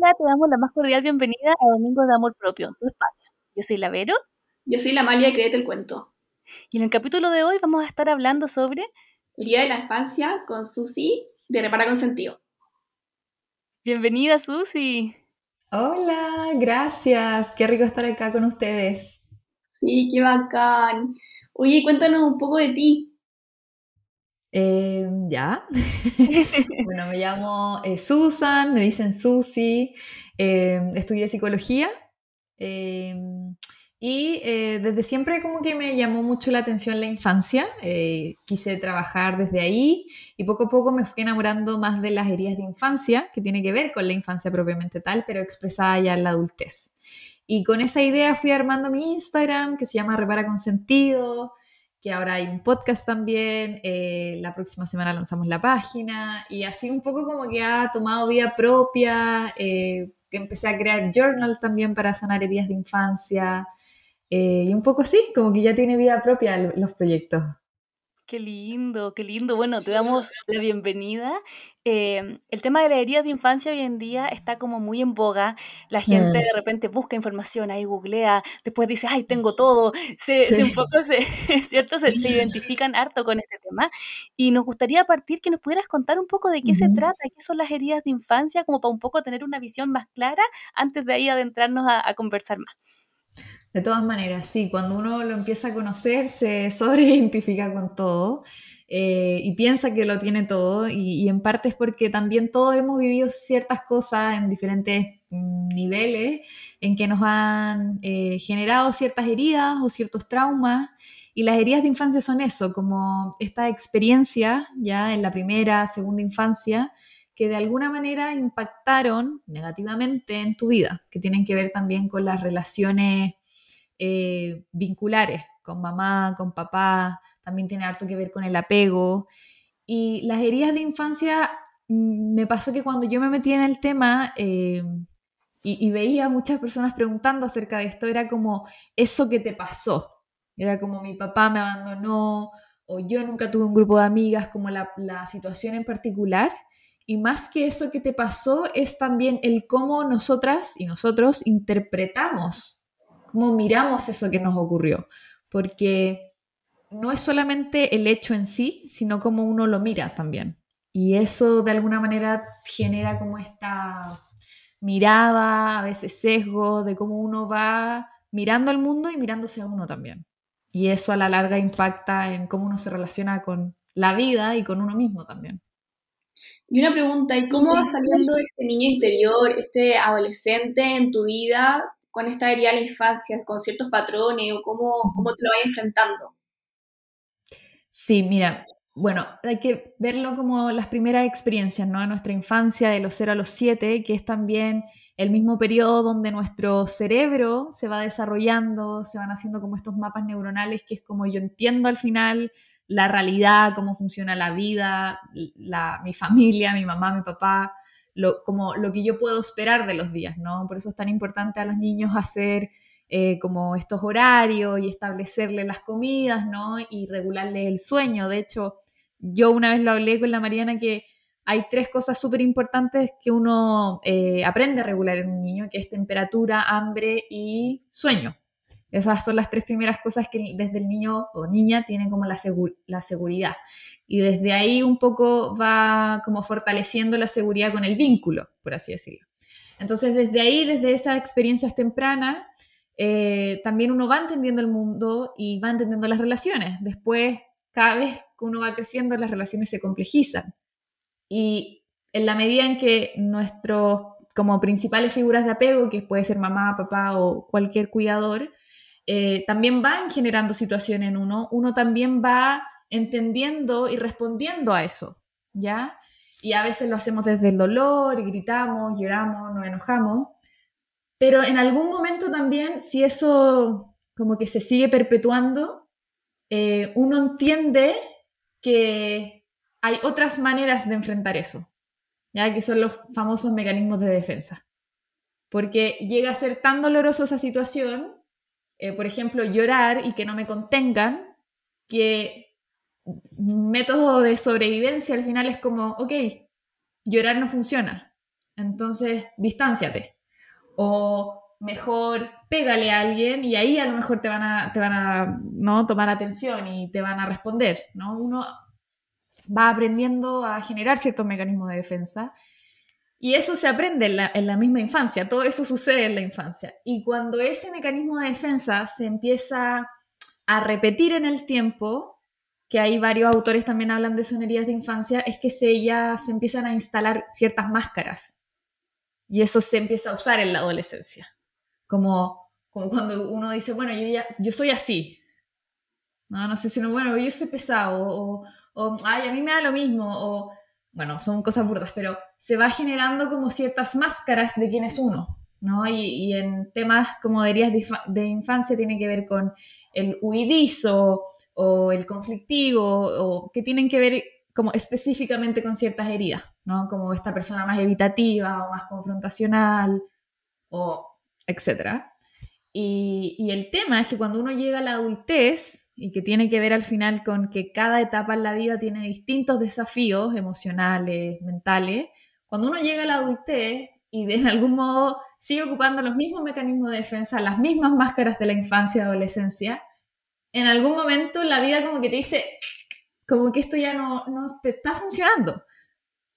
Hola, te damos la más cordial bienvenida a Domingos de Amor Propio, tu espacio. Yo soy la Vero. Yo soy la Malia y Créete el Cuento. Y en el capítulo de hoy vamos a estar hablando sobre... El Día de la Infancia con Susi de Repara con Sentido. Bienvenida, Susi. Hola, gracias. Qué rico estar acá con ustedes. Sí, qué bacán. Oye, cuéntanos un poco de ti. Eh, ya. bueno, me llamo eh, Susan, me dicen Susi, eh, estudié psicología y desde siempre como que me llamó mucho la atención la infancia, quise trabajar desde ahí y poco a poco me fui enamorando más de las heridas de infancia, que tiene que ver con la infancia propiamente tal, pero expresada ya en la adultez. Y con esa idea fui armando mi Instagram, que se llama Repara con Sentido, que ahora hay un podcast también, eh, la próxima semana lanzamos la página y así un poco como que ha tomado vida propia, eh, empecé a crear journal también para sanar heridas de infancia eh, y un poco así, como que ya tiene vida propia los proyectos. Qué lindo, qué lindo. Bueno, te damos la bienvenida. Em, el tema de la herida de infancia hoy en día está como muy en boga. La gente mm. de repente busca información, ahí googlea, después dice, ay, tengo todo. Se, un poco, se, ¿cierto? Se, identifican harto con este tema. Y nos gustaría partir que nos pudieras contar un poco de qué se trata, qué son las heridas de infancia, como para un poco tener una visión más clara antes de ahí adentrarnos a conversar más. De todas maneras, sí, cuando uno lo empieza a conocer se sobreidentifica con todo eh, y piensa que lo tiene todo y, en parte es porque también todos hemos vivido ciertas cosas en diferentes mm, niveles en que nos han eh, generado ciertas heridas o ciertos traumas y las heridas de infancia son eso, como esta experiencia ya en la primera, segunda infancia que de alguna manera impactaron negativamente en tu vida, que tienen que ver también con las relaciones eh, vinculares con mamá, con papá, también tiene harto que ver con el apego. Y las heridas de infancia, mm, me pasó que cuando yo me metí en el tema eh, y, y, veía muchas personas preguntando acerca de esto, era como eso que te pasó. Era como mi papá me abandonó o yo nunca tuve un grupo de amigas, como la situación en particular. Y más que eso que te pasó es también el cómo nosotras y nosotros interpretamos cómo miramos eso que nos ocurrió, porque no es solamente el hecho en sí, sino cómo uno lo mira también. Y eso de alguna manera genera como esta mirada, a veces sesgo, de cómo uno va mirando al mundo y mirándose a uno también. Y eso a la larga impacta en cómo uno se relaciona con la vida y con uno mismo también. Y una pregunta, ¿y cómo va saliendo este niño interior, este adolescente en tu vida con esta herida de la infancia, con ciertos patrones o cómo, cómo te lo vas enfrentando? Sí, mira, bueno, hay que verlo como las primeras experiencias, ¿no? De nuestra infancia, de los 0 a los 7, que es también el mismo periodo donde nuestro cerebro se va desarrollando, se van haciendo como estos mapas neuronales, que es como yo entiendo al final la realidad, cómo funciona la vida, la, mi familia, mi mamá, mi papá, lo, como lo que yo puedo esperar de los días, ¿no? Por eso es tan importante a los niños hacer eh, como estos horarios y establecerle las comidas, ¿no? Y regularle el sueño. De hecho, yo una vez lo hablé con la Mariana que hay tres cosas súper importantes que uno eh, aprende a regular en un niño, que es temperatura, hambre y sueño. Esas son las tres primeras cosas que desde el niño o niña tienen como la, la seguridad y desde ahí un poco va como fortaleciendo la seguridad con el vínculo, por así decirlo. Entonces, desde ahí, desde esas experiencias tempranas, eh, también uno va entendiendo el mundo y va entendiendo las relaciones. Después, cada vez que uno va creciendo, las relaciones se complejizan. Y en la medida en que nuestros como principales figuras de apego, que puede ser mamá, papá o cualquier cuidador, eh, también van generando situaciones en uno, uno también va entendiendo y respondiendo a eso, ¿ya? Y a veces lo hacemos desde el dolor, y gritamos, lloramos, nos enojamos, pero en algún momento también, si eso como que se sigue perpetuando, eh, uno entiende que hay otras maneras de enfrentar eso, ya que son los famosos mecanismos de defensa. Porque llega a ser tan doloroso esa situación, eh, por ejemplo, llorar y que no me contengan, que método de sobrevivencia al final es como, ok, llorar no funciona. entonces distánciate. O mejor pégale a alguien y ahí a lo mejor te van a, te van a ¿no? tomar atención y te van a responder. ¿no? Uno va aprendiendo a generar ciertos mecanismos de defensa y eso se aprende en la, en la, misma infancia, todo eso sucede en la infancia. Y cuando ese mecanismo de defensa se empieza a repetir en el tiempo, que hay varios autores también hablan de sonerías de infancia, es que se, ya se empiezan a instalar ciertas máscaras. Y eso se empieza a usar en la adolescencia. Como, como cuando uno dice, bueno, yo, ya, yo soy así. No, no sé si no, bueno, yo soy pesado, o, o, ay, a mí me da lo mismo, o, bueno, son cosas burdas, pero se va generando como ciertas máscaras de quién es uno, ¿no? Y, en temas como de, de, infancia tiene que ver con el huidizo o el conflictivo, o que tienen que ver como específicamente con ciertas heridas, ¿no? Como esta persona más evitativa o más confrontacional, o etcétera. Y, y, el tema es que cuando uno llega a la adultez, y que tiene que ver al final con que cada etapa en la vida tiene distintos desafíos emocionales, mentales, cuando uno llega a la adultez y de algún modo sigue ocupando los mismos mecanismos de defensa, las mismas máscaras de la infancia y adolescencia, en algún momento la vida como que te dice, como que esto ya no, no te está funcionando.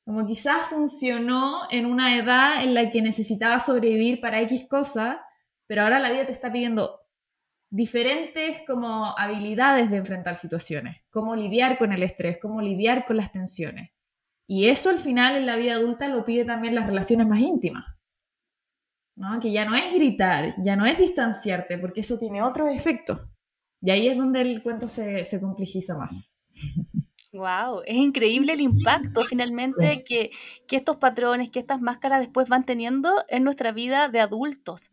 Como quizás funcionó en una edad en la que necesitabas sobrevivir para X cosa, pero ahora la vida te está pidiendo diferentes como habilidades de enfrentar situaciones, cómo lidiar con el estrés, cómo lidiar con las tensiones. Y eso al final en la vida adulta lo pide también las relaciones más íntimas. ¿no? Que ya no es gritar, ya no es distanciarte, porque eso tiene otros efectos. Y ahí es donde el cuento se, se complejiza más. Wow, es increíble el impacto finalmente que, que, estos patrones, que estas máscaras después van teniendo en nuestra vida de adultos.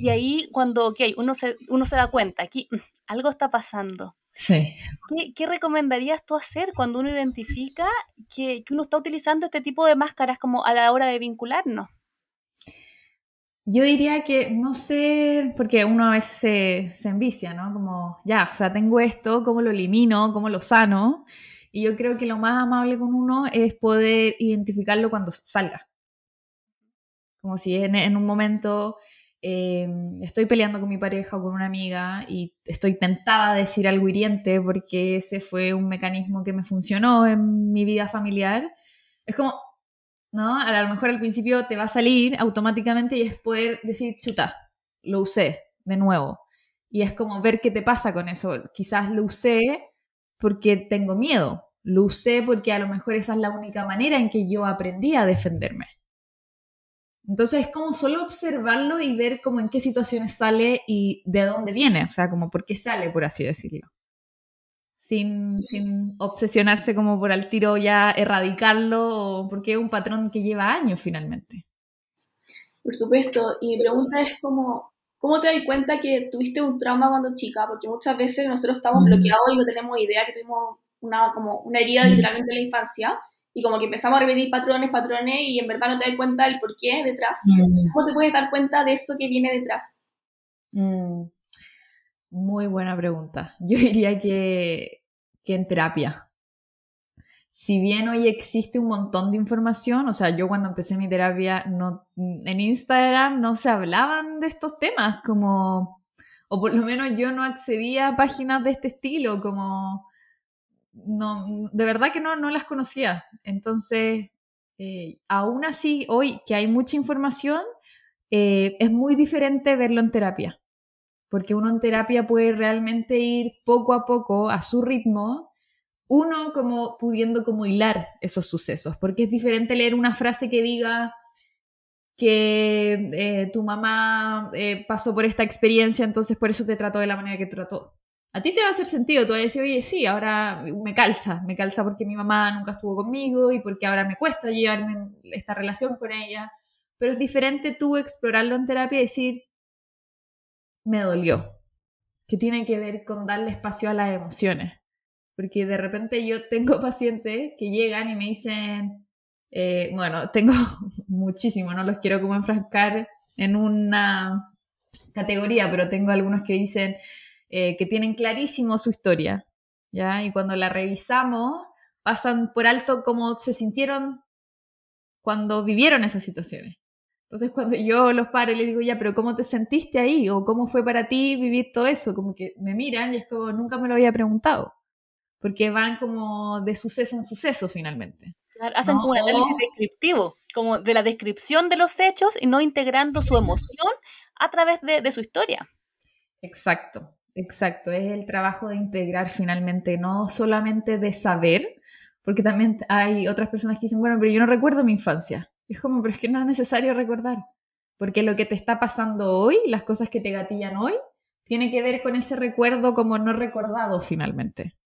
Y ahí cuando, ok, uno se, uno se da cuenta, aquí mm, algo está pasando. Sí. ¿Qué, ¿Qué, recomendarías tú hacer cuando uno identifica que, que uno está utilizando este tipo de máscaras como a la hora de vincularnos? Yo diría que, no sé, porque uno a veces se, se, envicia, ¿no? Como, ya, o sea, tengo esto, ¿cómo lo elimino? ¿Cómo lo sano? Y yo creo que lo más amable con uno es poder identificarlo cuando salga. Como si en, en un momento eh, estoy peleando con mi pareja o con una amiga y estoy tentada a decir algo hiriente porque ese fue un mecanismo que me funcionó en mi vida familiar. Es como, ¿no? A lo mejor al principio te va a salir automáticamente y es poder decir, chuta, lo usé de nuevo. Y es como ver qué te pasa con eso. Quizás lo usé porque tengo miedo. Lo usé porque a lo mejor esa es la única manera en que yo aprendí a defenderme. Entonces es como solo observarlo y ver cómo en qué situaciones sale y de dónde viene, o sea, como por qué sale, por así decirlo. Sin, sin obsesionarse como por al tiro ya erradicarlo o porque es un patrón que lleva años finalmente. Por supuesto, y mi pregunta es como, ¿cómo te das cuenta que tuviste un trauma cuando chica? Porque muchas veces nosotros estamos bloqueados y no tenemos idea que tuvimos una, como una herida literalmente en la infancia y como que empezamos a repetir patrones, patrones y en verdad no te das cuenta del por qué detrás. Mm. ¿Cómo te puedes dar cuenta de eso que viene detrás? Mm. Muy buena pregunta. Yo diría que, que en terapia. Si bien hoy existe un montón de información, o sea, yo cuando empecé mi terapia no, en Instagram no se hablaban de estos temas, como, o por lo menos yo no accedía a páginas de este estilo, como no, de verdad que no, no las conocía. Entonces, eh, aún así, hoy que hay mucha información, eh, es muy diferente verlo en terapia, porque uno en terapia puede realmente ir poco a poco a su ritmo, uno como pudiendo como hilar esos sucesos, porque es diferente leer una frase que diga que eh, tu mamá pasó por esta experiencia, entonces por eso te trató de la manera que trató a ti te va a hacer sentido, tú vas a decir, oye, sí, ahora me calza, me calza porque mi mamá nunca estuvo conmigo y porque ahora me cuesta llevarme esta relación con ella, pero es diferente tú explorarlo en terapia y decir, me dolió, que tiene que ver con darle espacio a las emociones, porque de repente yo tengo pacientes que llegan y me dicen, eh, bueno, tengo muchísimo, no los quiero como enfrascar en una categoría, pero tengo algunos que dicen, eh, que tienen clarísimo su historia, ¿ya? Y cuando la revisamos, pasan por alto cómo se sintieron cuando vivieron esas situaciones. Entonces cuando yo los padres les digo, ya, pero ¿cómo te sentiste ahí? ¿O cómo fue para ti vivir todo eso? Como que me miran y es como, nunca me lo había preguntado. Porque van como de suceso en suceso finalmente. hacen como un análisis descriptivo, como de la descripción de los hechos y no integrando su emoción a través de, de su historia. Exacto, exacto. Es el trabajo de integrar finalmente, no solamente de saber, porque también hay otras personas que dicen, bueno, pero yo no recuerdo mi infancia. es como, pero es que no es necesario recordar, porque lo que te está pasando hoy, las cosas que te gatillan hoy, tiene que ver con ese recuerdo como no recordado finalmente.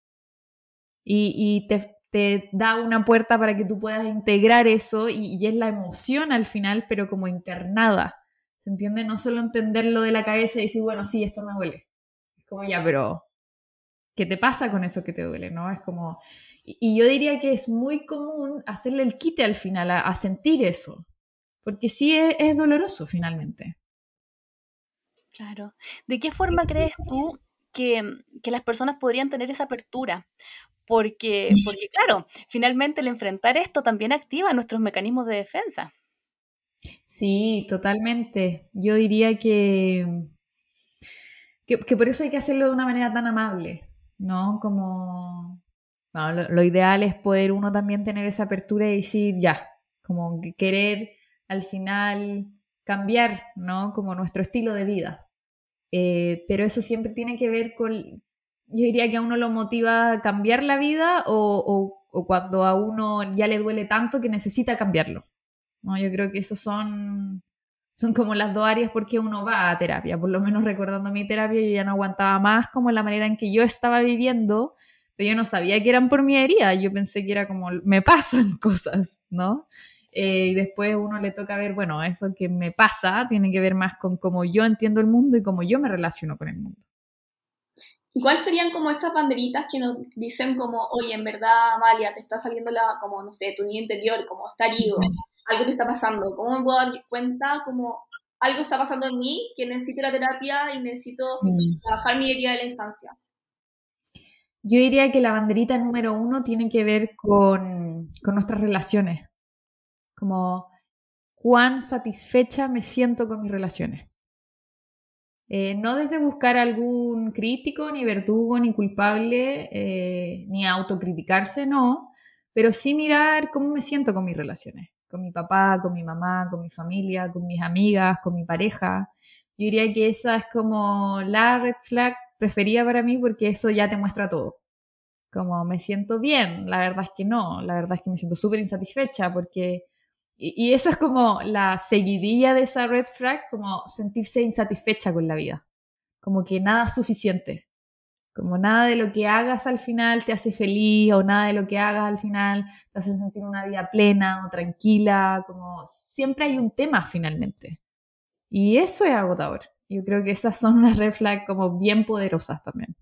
Y, te, da una puerta para que tú puedas integrar eso y, y, es la emoción al final, pero como internada. ¿Se entiende? No solo entenderlo de la cabeza y decir, bueno, sí, esto me duele. Como, ya, pero ¿qué te pasa con eso que te duele? ¿No? Es como, y yo diría que es muy común hacerle el quite al final, a, sentir eso, porque sí es, doloroso finalmente. Claro. ¿De qué forma crees tú que, las personas podrían tener esa apertura? Porque, porque, claro, finalmente el enfrentar esto también activa nuestros mecanismos de defensa. Sí, totalmente. Yo diría que, que, por eso hay que hacerlo de una manera tan amable, ¿no? Como lo, ideal es poder uno también tener esa apertura y decir, ya, como querer al final cambiar, ¿no? Como nuestro estilo de vida. Eh, pero eso siempre tiene que ver con, yo diría que a uno lo motiva cambiar la vida o, o, cuando a uno ya le duele tanto que necesita cambiarlo. ¿no? Yo creo que esos son, son como las dos áreas porque uno va a terapia. Por lo menos recordando mi terapia, yo ya no aguantaba más como la manera en que yo estaba viviendo pero yo no sabía que eran por mi herida, yo pensé que era como, me pasan cosas, ¿no? Eh, y después uno le toca ver, bueno, eso que me pasa tiene que ver más con cómo yo entiendo el mundo y cómo yo me relaciono con el mundo. ¿Y cuáles serían como esas banderitas que nos dicen como, oye, en verdad, Amalia, te está saliendo la, como, no sé, tu niño interior, como está herido, algo te está pasando? ¿Cómo me puedo dar cuenta como algo está pasando en mí, que necesito la terapia y necesito trabajar mi herida de la infancia? Yo diría que la banderita número uno tiene que ver con, nuestras relaciones, como cuán satisfecha me siento con mis relaciones. Eh, no desde buscar algún crítico, ni verdugo, ni culpable, eh, ni autocriticarse, no, pero sí mirar cómo me siento con mis relaciones, con mi papá, con mi mamá, con mi familia, con mis amigas, con mi pareja. Yo diría que esa es como la red flag preferida para mí porque eso ya te muestra todo. Como me siento bien, la verdad es que no, la verdad es que me siento súper insatisfecha porque... Y, eso es como la seguidilla de esa red flag, como sentirse insatisfecha con la vida, como que nada es suficiente, como nada de lo que hagas al final te hace feliz o nada de lo que hagas al final te hace sentir una vida plena o tranquila, como siempre hay un tema finalmente. Y eso es agotador. Yo creo que esas son unas red flags como bien poderosas también.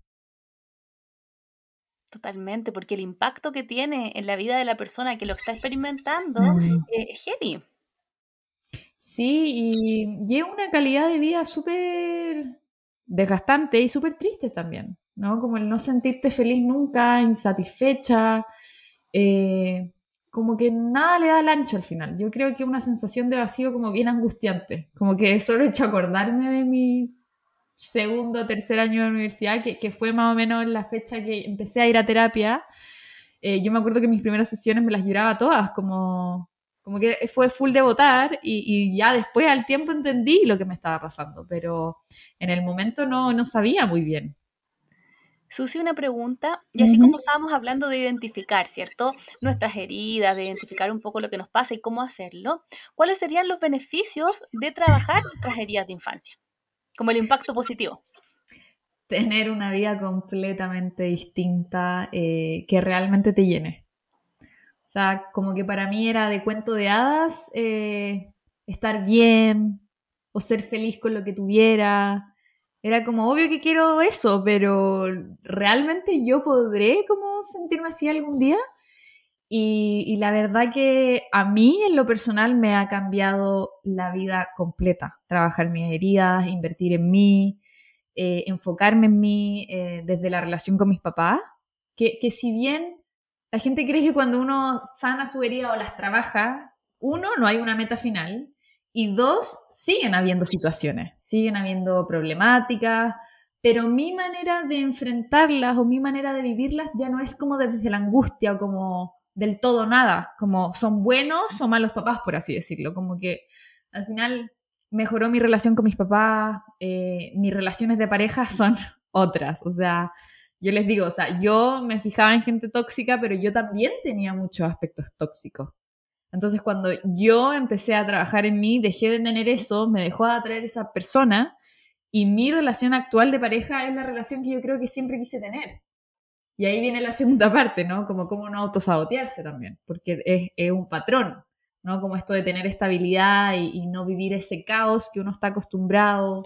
Totalmente, porque el impacto que tiene en la vida de la persona que lo está experimentando mm. es heavy. Sí, y lleva una calidad de vida súper desgastante y súper triste también, ¿no? Como el no sentirte feliz nunca, insatisfecha, eh, como que nada le da el ancho al final. Yo creo que una sensación de vacío como bien angustiante, como que solo he hecho acordarme de mi segundo tercer año de universidad, que, que, fue más o menos la fecha que empecé a ir a terapia. Eh, yo me acuerdo que mis primeras sesiones me las lloraba todas, como, como que fue full de votar y, y, ya después al tiempo entendí lo que me estaba pasando, pero en el momento no, no sabía muy bien. Susi, una pregunta, y así como estábamos hablando de identificar, ¿cierto? Nuestras heridas, de identificar un poco lo que nos pasa y cómo hacerlo, ¿cuáles serían los beneficios de trabajar nuestras heridas de infancia? Como el impacto positivo. Tener una vida completamente distinta eh, que realmente te llene. O sea, como que para mí era de cuento de hadas eh, estar bien o ser feliz con lo que tuviera era como obvio que quiero eso, pero ¿realmente yo podré como sentirme así algún día? Y, la verdad que a mí en lo personal me ha cambiado la vida completa. Trabajar mis heridas, invertir en mí, eh, enfocarme en mí eh, desde la relación con mis papás. Que, que si bien la gente cree que cuando uno sana su herida o las trabaja, uno, no hay una meta final y dos, siguen habiendo situaciones, siguen habiendo problemáticas, pero mi manera de enfrentarlas o mi manera de vivirlas ya no es como desde la angustia o como del todo nada, como son buenos o malos papás, por así decirlo, como que al final mejoró mi relación con mis papás, eh, mis relaciones de pareja son otras, o sea, yo les digo, o sea, yo me fijaba en gente tóxica, pero yo también tenía muchos aspectos tóxicos. Entonces, cuando yo empecé a trabajar en mí, dejé de tener eso, me dejó de atraer esa persona y mi relación actual de pareja es la relación que yo creo que siempre quise tener. Y ahí viene la segunda parte, ¿no? Como cómo no autosabotearse también, porque es, un patrón, ¿no? Como esto de tener estabilidad y, no vivir ese caos que uno está acostumbrado.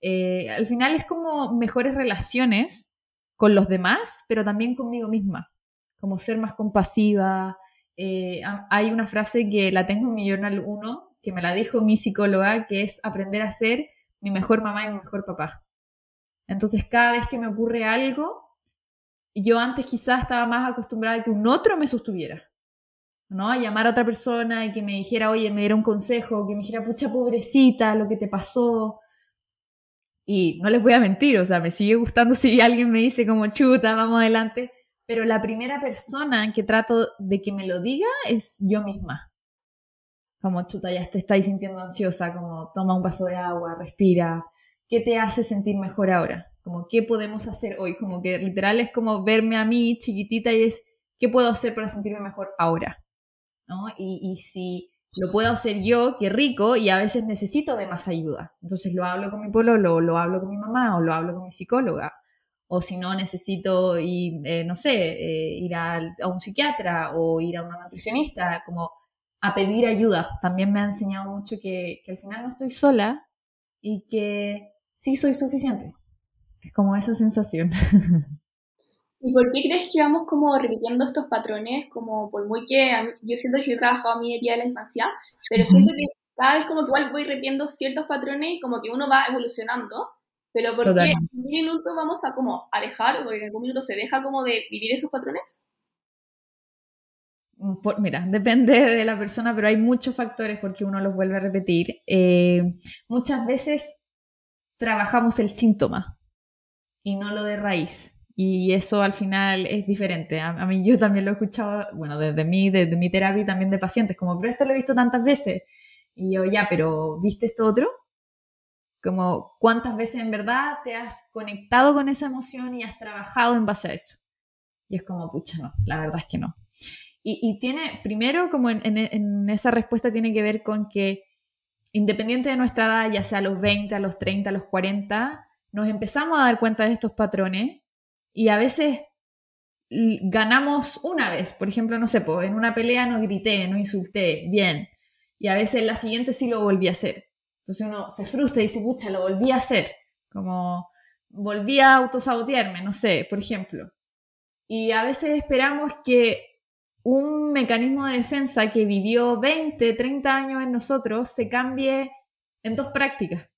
Eh, al final es como mejores relaciones con los demás, pero también conmigo misma, como ser más compasiva. Eh, hay una frase que la tengo en mi journal 1, que me la dijo mi psicóloga, que es aprender a ser mi mejor mamá y mi mejor papá. Entonces, cada vez que me ocurre algo, yo antes quizás estaba más acostumbrada a que un otro me sostuviera, ¿no? A llamar a otra persona y que me dijera, oye, me diera un consejo, que me dijera, pucha pobrecita, lo que te pasó, y no les voy a mentir, o sea, me sigue gustando si alguien me dice como chuta, vamos adelante, pero la primera persona que trato de que me lo diga es yo misma. Como chuta, ya te estáis sintiendo ansiosa, como toma un vaso de agua, respira. ¿Qué te hace sentir mejor ahora? Como qué podemos hacer hoy, como que literal es como verme a mí chiquitita y es qué puedo hacer para sentirme mejor ahora. ¿No? Y, y si lo puedo hacer yo, qué rico, y a veces necesito de más ayuda. Entonces lo hablo con mi pololo, lo hablo con mi mamá, o lo hablo con mi psicóloga. O si no, necesito ir, eh, no sé, eh, ir a, un psiquiatra o ir a una nutricionista, como a pedir ayuda. También me ha enseñado mucho que, que al final no estoy sola y que sí soy suficiente. Es como esa sensación. ¿Y por qué crees que vamos como repitiendo estos patrones? Como por muy que yo siento que he trabajado mi herida de la infancia, pero siento que cada vez como que igual voy repitiendo ciertos patrones y como que uno va evolucionando, pero ¿por qué en un minuto vamos a como a dejar o en algún minuto se deja como de vivir esos patrones? Mm, mira, depende de la persona, pero hay muchos factores porque uno los vuelve a repetir. Eh, muchas veces trabajamos el síntoma y no lo de raíz. Y eso al final es diferente. A, mí yo también lo he escuchado, bueno, desde mí, desde mi terapia y también de pacientes, como, pero esto lo he visto tantas veces. Y yo, ya, pero ¿viste esto otro? Como, ¿cuántas veces en verdad te has conectado con esa emoción y has trabajado en base a eso? Y es como, pucha, no, la verdad es que no. Y, tiene, primero, como en, en esa respuesta tiene que ver con que independiente de nuestra edad, ya sea a los 20, a los 30, a los 40, nos empezamos a dar cuenta de estos patrones y a veces ganamos una vez, por ejemplo, no sé, en una pelea no grité, no insulté, bien, y a veces en la siguiente sí lo volví a hacer. Entonces uno se frustra y dice, pucha, lo volví a hacer, como volví a autosabotearme, no sé, por ejemplo. Y a veces esperamos que un mecanismo de defensa que vivió 20, 30 años en nosotros se cambie en dos prácticas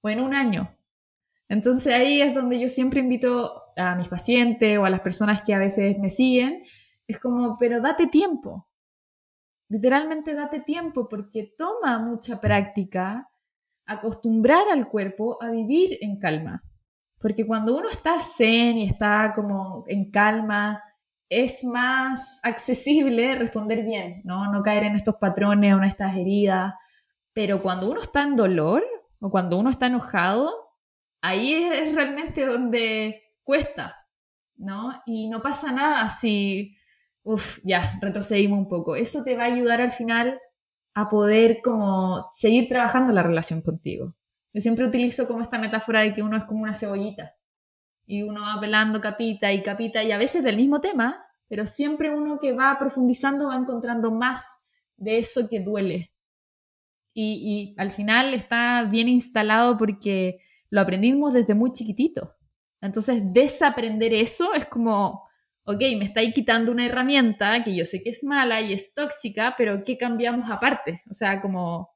o en un año. Entonces ahí es donde yo siempre invito a mis pacientes o a las personas que a veces me siguen, es como, pero date tiempo, literalmente date tiempo porque toma mucha práctica acostumbrar al cuerpo a vivir en calma. Porque cuando uno está zen y está como en calma, es más accesible responder bien, ¿no? No caer en estos patrones o en estas heridas. Pero cuando uno está en dolor o cuando uno está enojado, ahí es, realmente donde cuesta, ¿no? Y no pasa nada si, uff, ya, retrocedimos un poco. Eso te va a ayudar al final a poder como seguir trabajando la relación contigo. Yo siempre utilizo como esta metáfora de que uno es como una cebollita y uno va pelando capita y capita y a veces del mismo tema, pero siempre uno que va profundizando va encontrando más de eso que duele. Y, y al final está bien instalado porque lo aprendimos desde muy chiquitito. Entonces, desaprender eso es como, ok, me estáis quitando una herramienta que yo sé que es mala y es tóxica, pero ¿qué cambiamos aparte? O sea, como,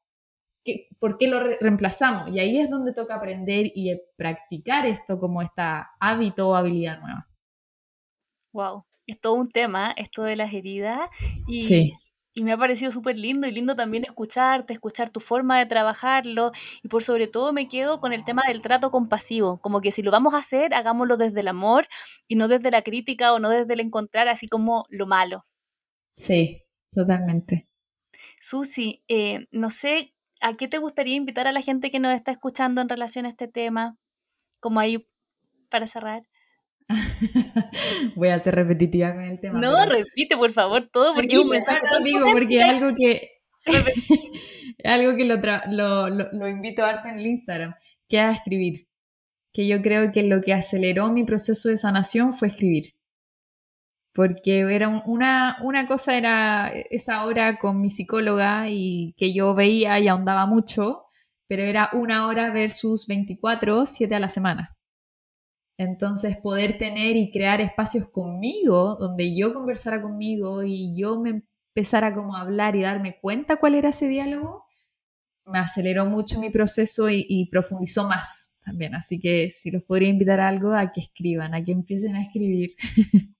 ¿qué, ¿por qué lo reemplazamos? Y ahí es donde toca aprender y practicar esto como esta hábito o habilidad nueva. Wow, es todo un tema, esto de las heridas. Y sí. Y me ha parecido súper lindo y lindo también escucharte, escuchar tu forma de trabajarlo y por sobre todo me quedo con el tema del trato compasivo, como que si lo vamos a hacer, hagámoslo desde el amor y no desde la crítica o no desde el encontrar así como lo malo. Sí, totalmente. Susi, eh, no sé, ¿a qué te gustaría invitar a la gente que nos está escuchando en relación a este tema? Como ahí para cerrar. Voy a ser repetitiva con el tema. No, repite por favor todo porque es un mensaje. No, porque es algo que. algo que lo, lo, invito harto en el Instagram, que es escribir. Que yo creo que lo que aceleró mi proceso de sanación fue escribir. Porque era una, una cosa era esa hora con mi psicóloga y que yo veía y ahondaba mucho, pero era una hora versus 24, 7 a la semana. Entonces, poder tener y crear espacios conmigo, donde yo conversara conmigo y yo me empezara como a hablar y darme cuenta cuál era ese diálogo, me aceleró mucho mi proceso y, profundizó más también. Así que si los podría invitar algo, a que escriban, a que empiecen a escribir.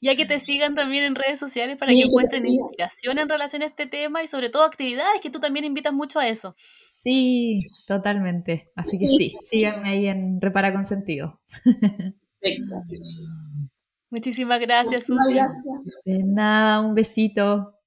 Y a que te sigan también en redes sociales para que encuentren inspiración en relación a este tema y sobre todo actividades que tú también invitas mucho a eso. Sí, totalmente. Así que sí, síganme ahí en Repara con Sentido. Muchísimas gracias, Susi. De nada, un besito.